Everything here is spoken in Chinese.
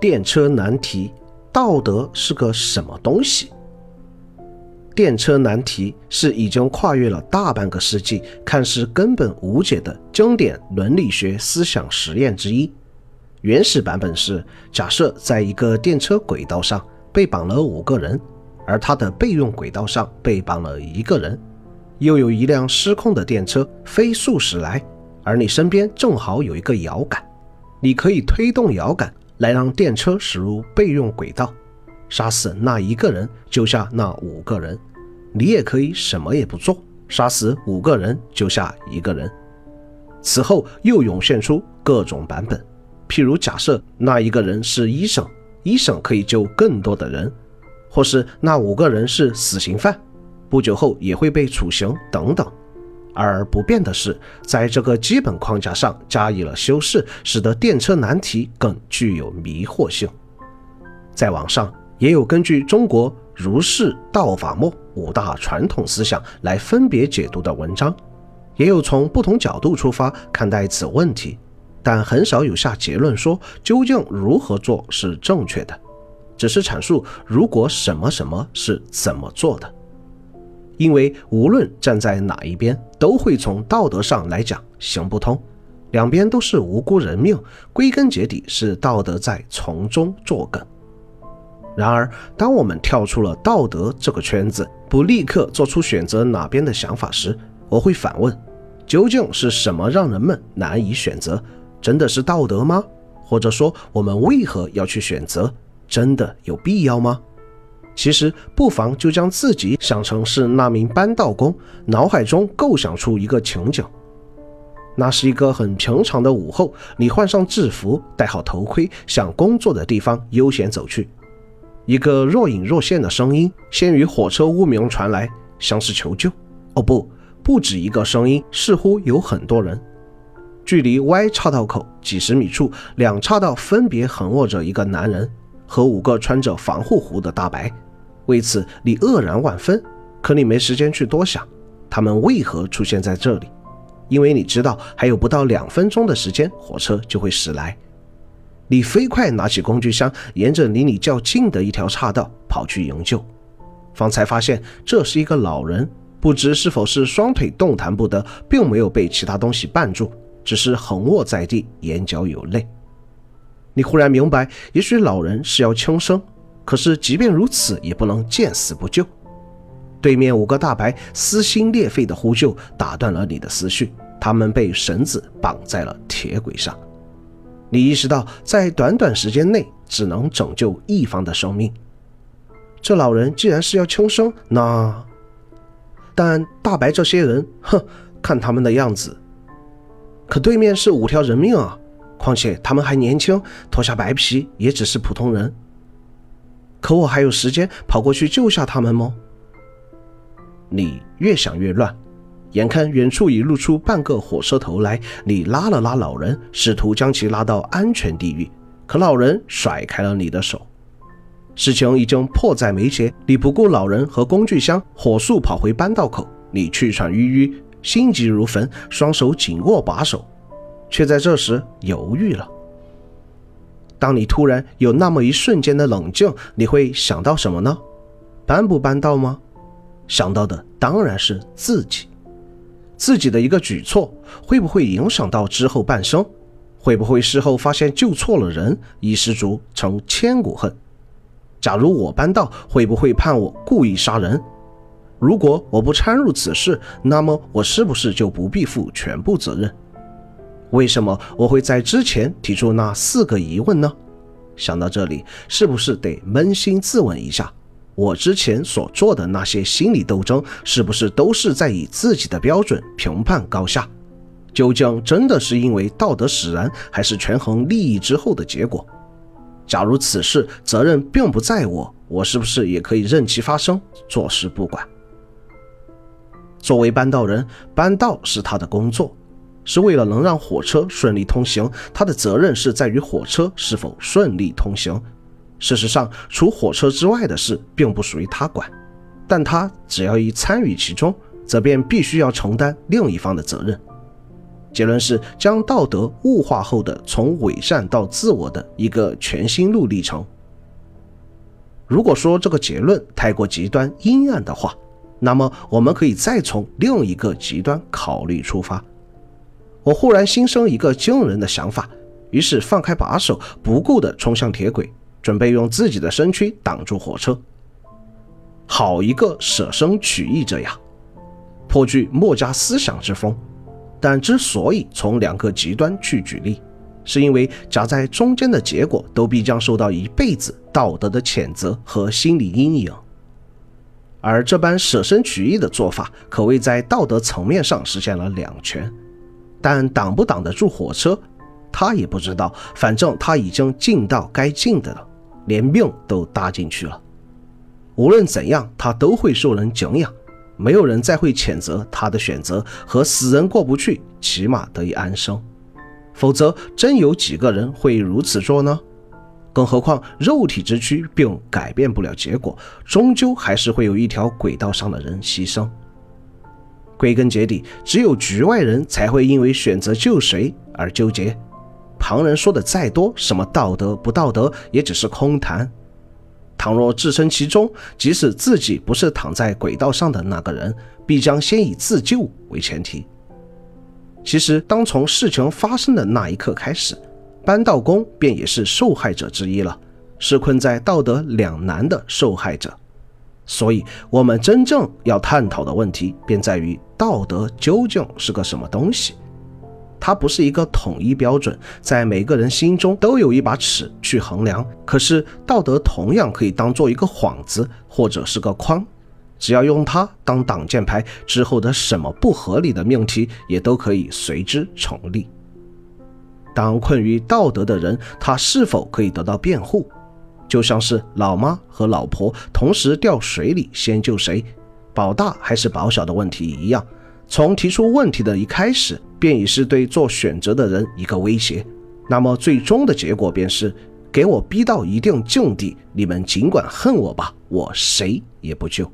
电车难题：道德是个什么东西？电车难题是已经跨越了大半个世纪，看似根本无解的经典伦理学思想实验之一。原始版本是：假设在一个电车轨道上被绑了五个人，而它的备用轨道上被绑了一个人，又有一辆失控的电车飞速驶来，而你身边正好有一个摇杆，你可以推动摇杆。来让电车驶入备用轨道，杀死那一个人，救下那五个人。你也可以什么也不做，杀死五个人，救下一个人。此后又涌现出各种版本，譬如假设那一个人是医生，医生可以救更多的人；或是那五个人是死刑犯，不久后也会被处刑等等。而不变的是，在这个基本框架上加以了修饰，使得电车难题更具有迷惑性。在网上也有根据中国儒释道法墨五大传统思想来分别解读的文章，也有从不同角度出发看待此问题，但很少有下结论说究竟如何做是正确的，只是阐述如果什么什么是怎么做的。因为无论站在哪一边，都会从道德上来讲行不通，两边都是无辜人命，归根结底是道德在从中作梗。然而，当我们跳出了道德这个圈子，不立刻做出选择哪边的想法时，我会反问：究竟是什么让人们难以选择？真的是道德吗？或者说，我们为何要去选择？真的有必要吗？其实不妨就将自己想成是那名搬道工，脑海中构想出一个情景。那是一个很平常的午后，你换上制服，戴好头盔，向工作的地方悠闲走去。一个若隐若现的声音先于火车屋鸣传来，像是求救。哦不，不止一个声音，似乎有很多人。距离 Y 岔道口几十米处，两岔道分别横卧着一个男人和五个穿着防护服的大白。为此，你愕然万分，可你没时间去多想，他们为何出现在这里？因为你知道还有不到两分钟的时间，火车就会驶来。你飞快拿起工具箱，沿着离你较近的一条岔道跑去营救，方才发现这是一个老人，不知是否是双腿动弹不得，并没有被其他东西绊住，只是横卧在地，眼角有泪。你忽然明白，也许老人是要轻生。可是，即便如此，也不能见死不救。对面五个大白撕心裂肺的呼救打断了你的思绪，他们被绳子绑在了铁轨上。你意识到，在短短时间内只能拯救一方的生命。这老人既然是要轻生，那……但大白这些人，哼，看他们的样子，可对面是五条人命啊！况且他们还年轻，脱下白皮也只是普通人。可我还有时间跑过去救下他们吗？你越想越乱，眼看远处已露出半个火车头来，你拉了拉老人，试图将其拉到安全地域，可老人甩开了你的手。事情已经迫在眉睫，你不顾老人和工具箱，火速跑回扳道口。你气喘吁吁，心急如焚，双手紧握把手，却在这时犹豫了。当你突然有那么一瞬间的冷静，你会想到什么呢？搬不搬到吗？想到的当然是自己，自己的一个举措会不会影响到之后半生？会不会事后发现救错了人，一失足成千古恨？假如我搬到，会不会判我故意杀人？如果我不掺入此事，那么我是不是就不必负全部责任？为什么我会在之前提出那四个疑问呢？想到这里，是不是得扪心自问一下，我之前所做的那些心理斗争，是不是都是在以自己的标准评判高下？究竟真的是因为道德使然，还是权衡利益之后的结果？假如此事责任并不在我，我是不是也可以任其发生，坐视不管？作为扳道人，扳道是他的工作。是为了能让火车顺利通行，他的责任是在于火车是否顺利通行。事实上，除火车之外的事并不属于他管，但他只要一参与其中，则便必须要承担另一方的责任。结论是将道德物化后的从伪善到自我的一个全新路历程。如果说这个结论太过极端阴暗的话，那么我们可以再从另一个极端考虑出发。我忽然心生一个惊人的想法，于是放开把手，不顾地冲向铁轨，准备用自己的身躯挡住火车。好一个舍生取义者呀！颇具墨家思想之风。但之所以从两个极端去举例，是因为夹在中间的结果都必将受到一辈子道德的谴责和心理阴影。而这般舍身取义的做法，可谓在道德层面上实现了两全。但挡不挡得住火车，他也不知道。反正他已经尽到该尽的了，连命都搭进去了。无论怎样，他都会受人敬仰。没有人再会谴责他的选择，和死人过不去，起码得以安生。否则，真有几个人会如此做呢？更何况，肉体之躯并改变不了结果，终究还是会有一条轨道上的人牺牲。归根结底，只有局外人才会因为选择救谁而纠结。旁人说的再多，什么道德不道德，也只是空谈。倘若置身其中，即使自己不是躺在轨道上的那个人，必将先以自救为前提。其实，当从事情发生的那一刻开始，扳道工便也是受害者之一了，是困在道德两难的受害者。所以，我们真正要探讨的问题，便在于道德究竟是个什么东西。它不是一个统一标准，在每个人心中都有一把尺去衡量。可是道德同样可以当做一个幌子，或者是个框，只要用它当挡箭牌，之后的什么不合理的命题也都可以随之成立。当困于道德的人，他是否可以得到辩护？就像是老妈和老婆同时掉水里，先救谁，保大还是保小的问题一样。从提出问题的一开始，便已是对做选择的人一个威胁。那么最终的结果便是，给我逼到一定境地，你们尽管恨我吧，我谁也不救。